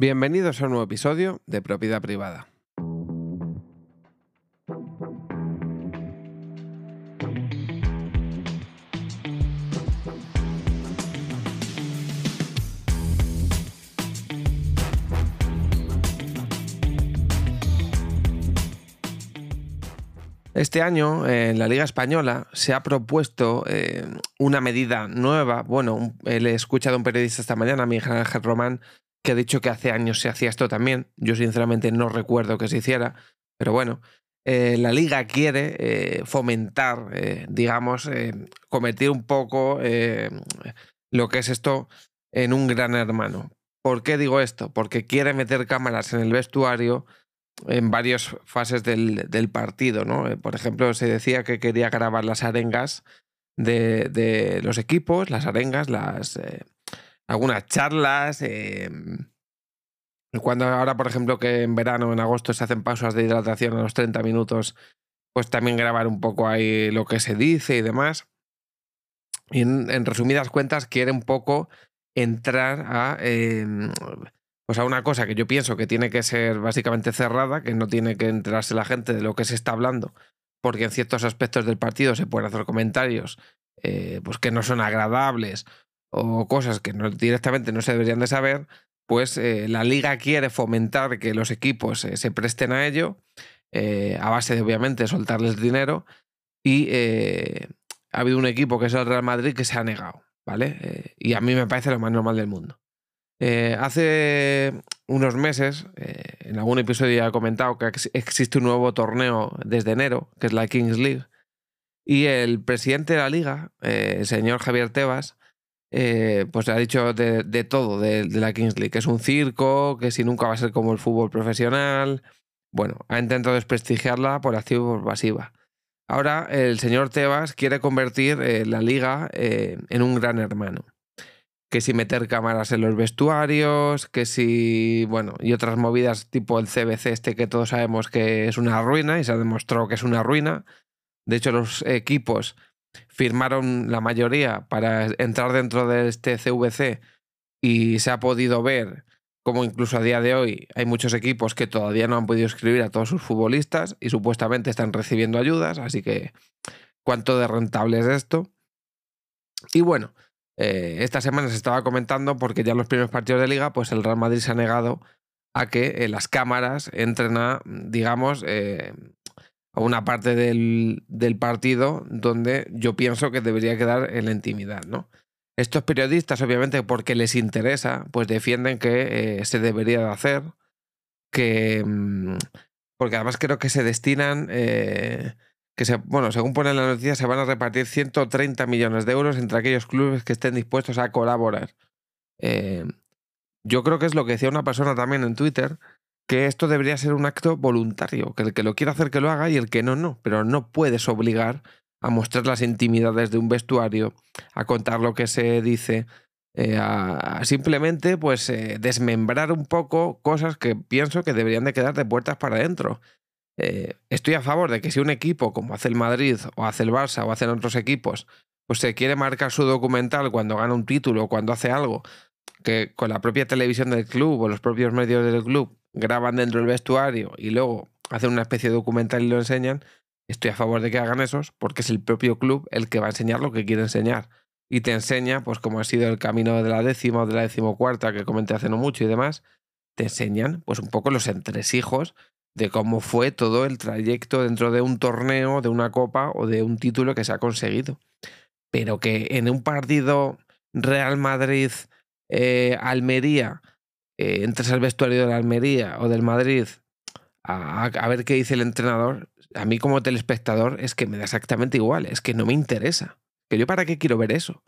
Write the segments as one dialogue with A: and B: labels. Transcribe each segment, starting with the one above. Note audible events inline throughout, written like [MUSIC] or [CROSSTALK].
A: Bienvenidos a un nuevo episodio de Propiedad Privada. Este año en la Liga Española se ha propuesto eh, una medida nueva. Bueno, le he escuchado a un periodista esta mañana, Miguel Ángel Román, que ha dicho que hace años se hacía esto también. Yo sinceramente no recuerdo que se hiciera, pero bueno, eh, la liga quiere eh, fomentar, digamos, convertir un poco lo que es esto en un gran hermano. ¿Por qué digo esto? Porque quiere meter cámaras en el vestuario en varias fases del, partido, ¿no? Eh, por ejemplo, se decía que quería grabar las arengas de, los equipos, las arengas, las eh, algunas charlas. Em, cuando ahora, por ejemplo, que en verano, en agosto, se hacen pausas de hidratación a los 30 minutos, pues también grabar un poco ahí lo que se dice y demás. Y en, resumidas cuentas, quiere un poco entrar a em, pues a una cosa que yo pienso que tiene que ser básicamente cerrada, que no tiene que enterarse la gente de lo que se está hablando, porque en ciertos aspectos del partido se pueden hacer comentarios eh, pues que no son agradables o cosas que directamente no se deberían de saber, pues eh, la liga quiere fomentar que los equipos eh, se presten a ello, a base de obviamente soltarles dinero, y ha habido un equipo que es el Real Madrid que se ha negado, ¿vale? y a mí me parece lo más normal del mundo. Eh, hace unos meses, eh, en algún episodio ya he comentado que existe un nuevo torneo desde enero, que es la Kings League, y el presidente de la liga, eh, el señor Javier Tebas, pues ha dicho de, todo de, la Kings League, que es un circo, que si nunca va a ser como el fútbol profesional. Bueno, ha intentado desprestigiarla por activa y por pasiva. Ahora el señor Tebas quiere convertir la liga en un gran hermano que si meter cámaras en los vestuarios, que si, bueno, y otras movidas tipo el CBC este que todos sabemos que es una ruina y se ha demostrado que es una ruina. De hecho, los equipos firmaron la mayoría para entrar dentro de este CVC y se ha podido ver como incluso a día de hoy hay muchos equipos que todavía no han podido escribir a todos sus futbolistas y supuestamente están recibiendo ayudas, así que cuánto de rentable es esto. Y bueno, eh, esta semana se estaba comentando porque ya en los primeros partidos de liga, pues el Real Madrid se ha negado a que eh, las cámaras entren a, digamos, eh, a una parte del, partido donde yo pienso que debería quedar en la intimidad, ¿no? Estos periodistas, obviamente, porque les interesa, pues defienden que se debería de hacer, que... Mm, porque además creo que se destinan que se, bueno, según pone la noticia, se van a repartir 130 millones de euros entre aquellos clubes que estén dispuestos a colaborar. Eh, yo creo que es lo que decía una persona también en Twitter, que esto debería ser un acto voluntario, que el que lo quiera hacer que lo haga y el que no, no, pero no puedes obligar a mostrar las intimidades de un vestuario, a contar lo que se dice, eh, a, simplemente pues eh, desmembrar un poco cosas que pienso que deberían de quedar de puertas para adentro. Eh, estoy a favor de que si un equipo, como hace el Madrid o hace el Barça o hacen otros equipos, pues se quiere marcar su documental cuando gana un título o cuando hace algo, que con la propia televisión del club o los propios medios del club graban dentro del vestuario y luego hacen una especie de documental y lo enseñan, estoy a favor de que hagan esos porque es el propio club el que va a enseñar lo que quiere enseñar. Y te enseña, pues como ha sido el camino de la décima o de la decimocuarta que comenté hace no mucho y demás, te enseñan pues un poco los entresijos de cómo fue todo el trayecto dentro de un torneo, de una copa o de un título que se ha conseguido. Pero que en un partido Real Madrid-Almería, eh, eh, entres al vestuario de la Almería o del Madrid a, ver qué dice el entrenador, a mí como telespectador es que me da exactamente igual, es que no me interesa. Que yo para qué quiero ver eso.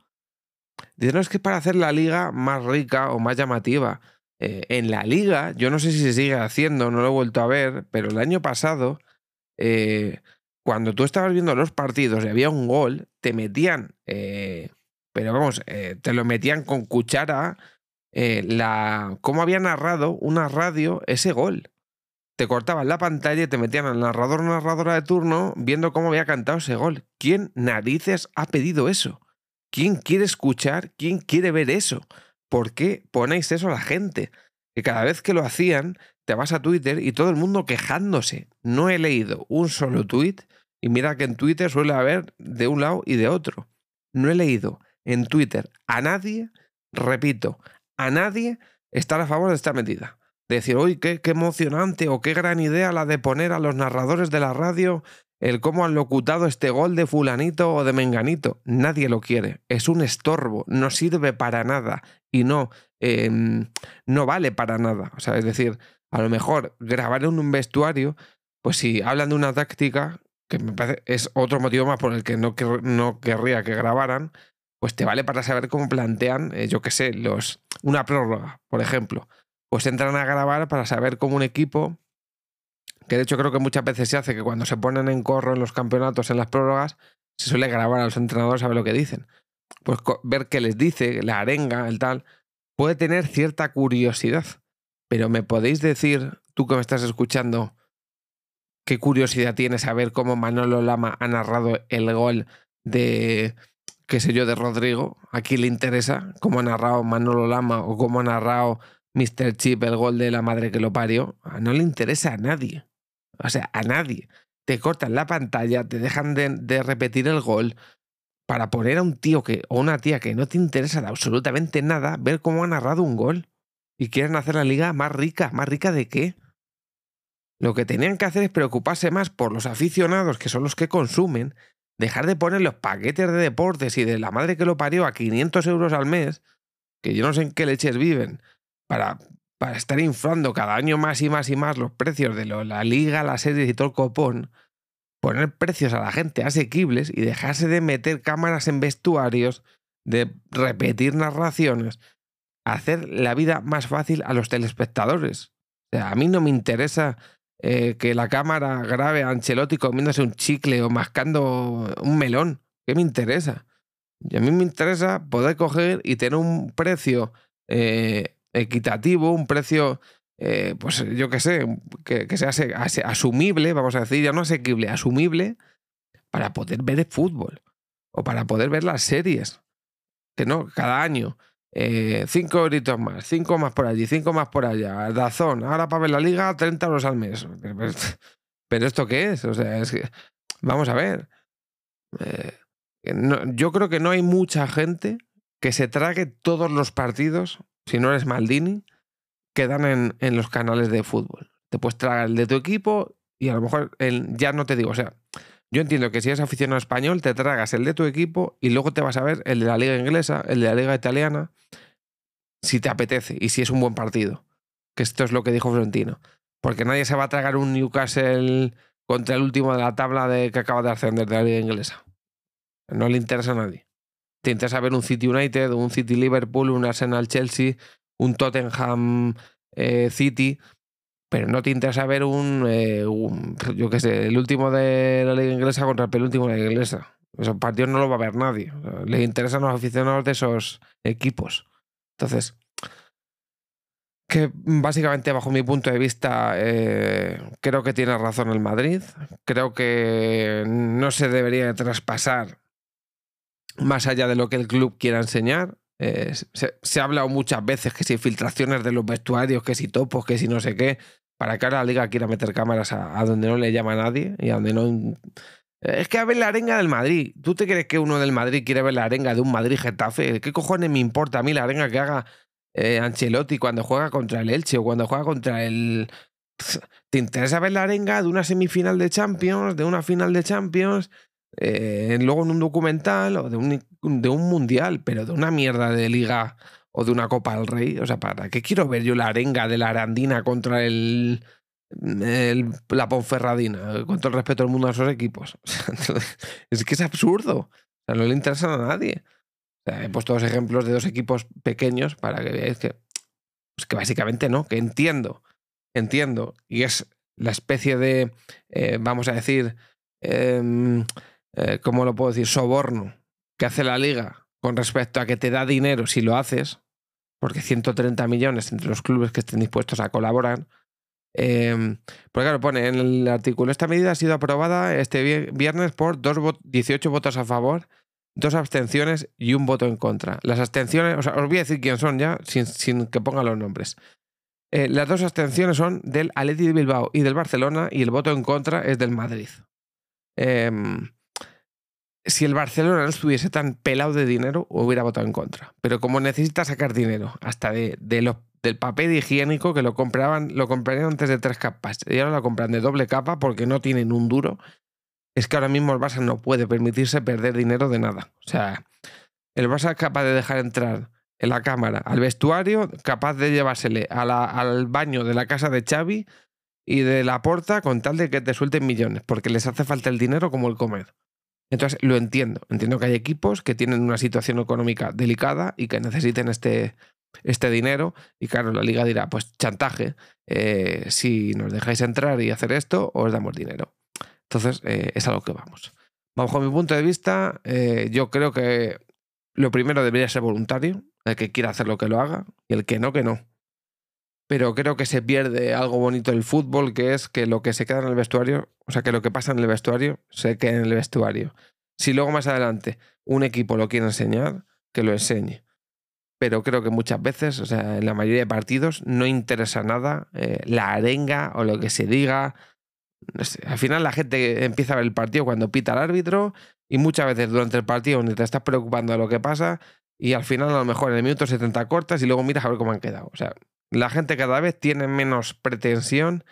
A: Dicen, no es que para hacer la liga más rica o más llamativa. Eh, en la liga, yo no sé si se sigue haciendo, no lo he vuelto a ver, pero el año pasado, eh, cuando tú estabas viendo los partidos y había un gol, te metían, eh, pero vamos, te lo metían con cuchara, la, cómo había narrado una radio ese gol. Te cortaban la pantalla y te metían al narrador o narradora de turno viendo cómo había cantado ese gol. ¿Quién narices ha pedido eso? ¿Quién quiere escuchar? ¿Quién quiere ver eso? ¿Por qué ponéis eso a la gente? que cada vez que lo hacían, te vas a Twitter y todo el mundo quejándose. No he leído un solo tweet y mira que en Twitter suele haber de un lado y de otro. No he leído en Twitter a nadie, repito, a nadie estar a favor de esta medida. De decir, uy, qué, qué emocionante o qué gran idea la de poner a los narradores de la radio el cómo han locutado este gol de fulanito o de menganito. Nadie lo quiere. Es un estorbo, no sirve para nada y no, em, no vale para nada. O sea, es decir, a lo mejor grabar en un vestuario, pues si hablan de una táctica, que me parece es otro motivo más por el que no, no querría que grabaran, pues te vale para saber cómo plantean, eh, yo qué sé, los, una prórroga, por ejemplo. Pues entran a grabar para saber cómo un equipo que de hecho creo que muchas veces se hace que cuando se ponen en corro en los campeonatos, en las prórrogas, se suele grabar a los entrenadores a ver lo que dicen. Pues ver qué les dice, la arenga, el tal, puede tener cierta curiosidad. Pero me podéis decir, tú que me estás escuchando, qué curiosidad tienes a ver cómo Manolo Lama ha narrado el gol de, qué sé yo, de Rodrigo. ¿A quién le interesa cómo ha narrado Manolo Lama o cómo ha narrado Mr. Chip el gol de la madre que lo parió? No le interesa a nadie. O sea, a nadie. Te cortan la pantalla, te dejan de, repetir el gol para poner a un tío que, o una tía que no te interesa de absolutamente nada ver cómo ha narrado un gol. Y quieren hacer la liga más rica. ¿Más rica de qué? Lo que tenían que hacer es preocuparse más por los aficionados, que son los que consumen, dejar de poner los paquetes de deportes y de la madre que lo parió a 500 euros al mes, que yo no sé en qué leches viven, para para estar inflando cada año más y más y más los precios de la liga, las series y todo el copón, poner precios a la gente asequibles y dejarse de meter cámaras en vestuarios, de repetir narraciones, hacer la vida más fácil a los telespectadores. O sea, a mí no me interesa eh, que la cámara grabe a Ancelotti comiéndose un chicle o mascando un melón. ¿Qué me interesa? Y a mí me interesa poder coger y tener un precio eh, equitativo, un precio, eh, pues yo qué sé, que, sea asumible, vamos a decir, ya no asequible, asumible, para poder ver el fútbol o para poder ver las series. Que no, cada año. Eh, cinco euritos más, cinco más por allí, cinco más por allá, Dazón, ahora para ver la liga, 30 euros al mes. [LAUGHS] Pero, ¿esto qué es? O sea, es que, vamos a ver. Eh, yo creo que no hay mucha gente que se trague todos los partidos si no eres Maldini, quedan en, en los canales de fútbol. Te puedes tragar el de tu equipo y a lo mejor el, ya no te digo, o sea, yo entiendo que si eres aficionado español, te tragas el de tu equipo y luego te vas a ver el de la liga inglesa, el de la liga italiana, si te apetece y si es un buen partido. Que esto es lo que dijo Florentino. Porque nadie se va a tragar un Newcastle contra el último de la tabla que acaba de ascender de la liga inglesa. No le interesa a nadie te interesa ver un City United, un City Liverpool, un Arsenal Chelsea, un Tottenham eh, City, pero no te interesa ver un, eh, yo qué sé, el último de la liga inglesa contra el penúltimo de la liga inglesa. Esos partidos no lo va a ver nadie. Le interesan los aficionados de esos equipos. Entonces, que básicamente bajo mi punto de vista eh, creo que tiene razón el Madrid. Creo que no se debería traspasar más allá de lo que el club quiera enseñar. Eh, se, ha hablado muchas veces que si filtraciones de los vestuarios, que si topos, que si no sé qué, para que ahora la liga quiera meter cámaras a, donde no le llama a nadie y a donde no... Es que a ver la arenga del Madrid. ¿Tú te crees que uno del Madrid quiere ver la arenga de un Madrid Getafe? ¿Qué cojones me importa a mí la arenga que haga eh, Ancelotti cuando juega contra el Elche o cuando juega contra el... ¿Te interesa ver la arenga de una semifinal de Champions, de una final de Champions? Eh, luego en un documental o de un, de un mundial, pero de una mierda de liga o de una Copa del Rey. O sea, ¿para qué quiero ver yo la arenga de la Arandina contra el, la Ponferradina? Con todo el respeto del mundo a esos equipos. [LAUGHS] es que es absurdo. O sea, no le interesa a nadie. he puesto dos ejemplos de dos equipos pequeños para que veáis que, pues que básicamente no, que entiendo, entiendo. Y es la especie de, eh, vamos a decir, em, eh, ¿cómo lo puedo decir? Soborno que hace la liga con respecto a que te da dinero si lo haces, porque 130 millones entre los clubes que estén dispuestos a colaborar. Eh, pues claro, pone en el artículo, esta medida ha sido aprobada este viernes por dos 18 votos a favor, dos abstenciones y un voto en contra. Las abstenciones, o sea, os voy a decir quién son ya, sin, que pongan los nombres. Eh, las dos abstenciones son del Atleti de Bilbao y del Barcelona y el voto en contra es del Madrid. Em, si el Barcelona no estuviese tan pelado de dinero, hubiera votado en contra. Pero como necesita sacar dinero hasta de, del papel higiénico que lo compraban, lo comprarían antes de tres capas y ahora lo compran de doble capa porque no tienen un duro, es que ahora mismo el Barça no puede permitirse perder dinero de nada. O sea, el Barça es capaz de dejar entrar en la cámara al vestuario, capaz de llevársele al baño de la casa de Xavi y de la porta con tal de que te suelten millones, porque les hace falta el dinero como el comer. Entonces, lo entiendo. Entiendo que hay equipos que tienen una situación económica delicada y que necesiten este, este dinero. Y claro, la liga dirá, pues chantaje, eh, si nos dejáis entrar y hacer esto, os damos dinero. Entonces, eh, es a lo que vamos. Bajo mi punto de vista, eh, yo creo que lo primero debería ser voluntario. El que quiera hacer lo que lo haga y el que no, que no. Pero creo que se pierde algo bonito del fútbol, que es que lo que se queda en el vestuario, o sea, que lo que pasa en el vestuario, se quede en el vestuario. Si luego más adelante un equipo lo quiere enseñar, que lo enseñe. Pero creo que muchas veces, o sea, en la mayoría de partidos, no interesa nada eh, la arenga o lo que se diga. al final la gente empieza a ver el partido cuando pita el árbitro y muchas veces durante el partido ni te estás preocupando de lo que pasa y al final a lo mejor en el minuto 70 cortas y luego miras a ver cómo han quedado. O sea, la gente cada vez tiene menos pretensión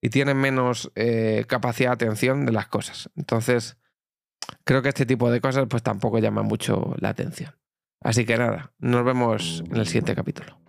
A: y tiene menos eh, capacidad de atención de las cosas. Entonces, creo que este tipo de cosas pues tampoco llaman mucho la atención. Así que nada, nos vemos en el siguiente capítulo.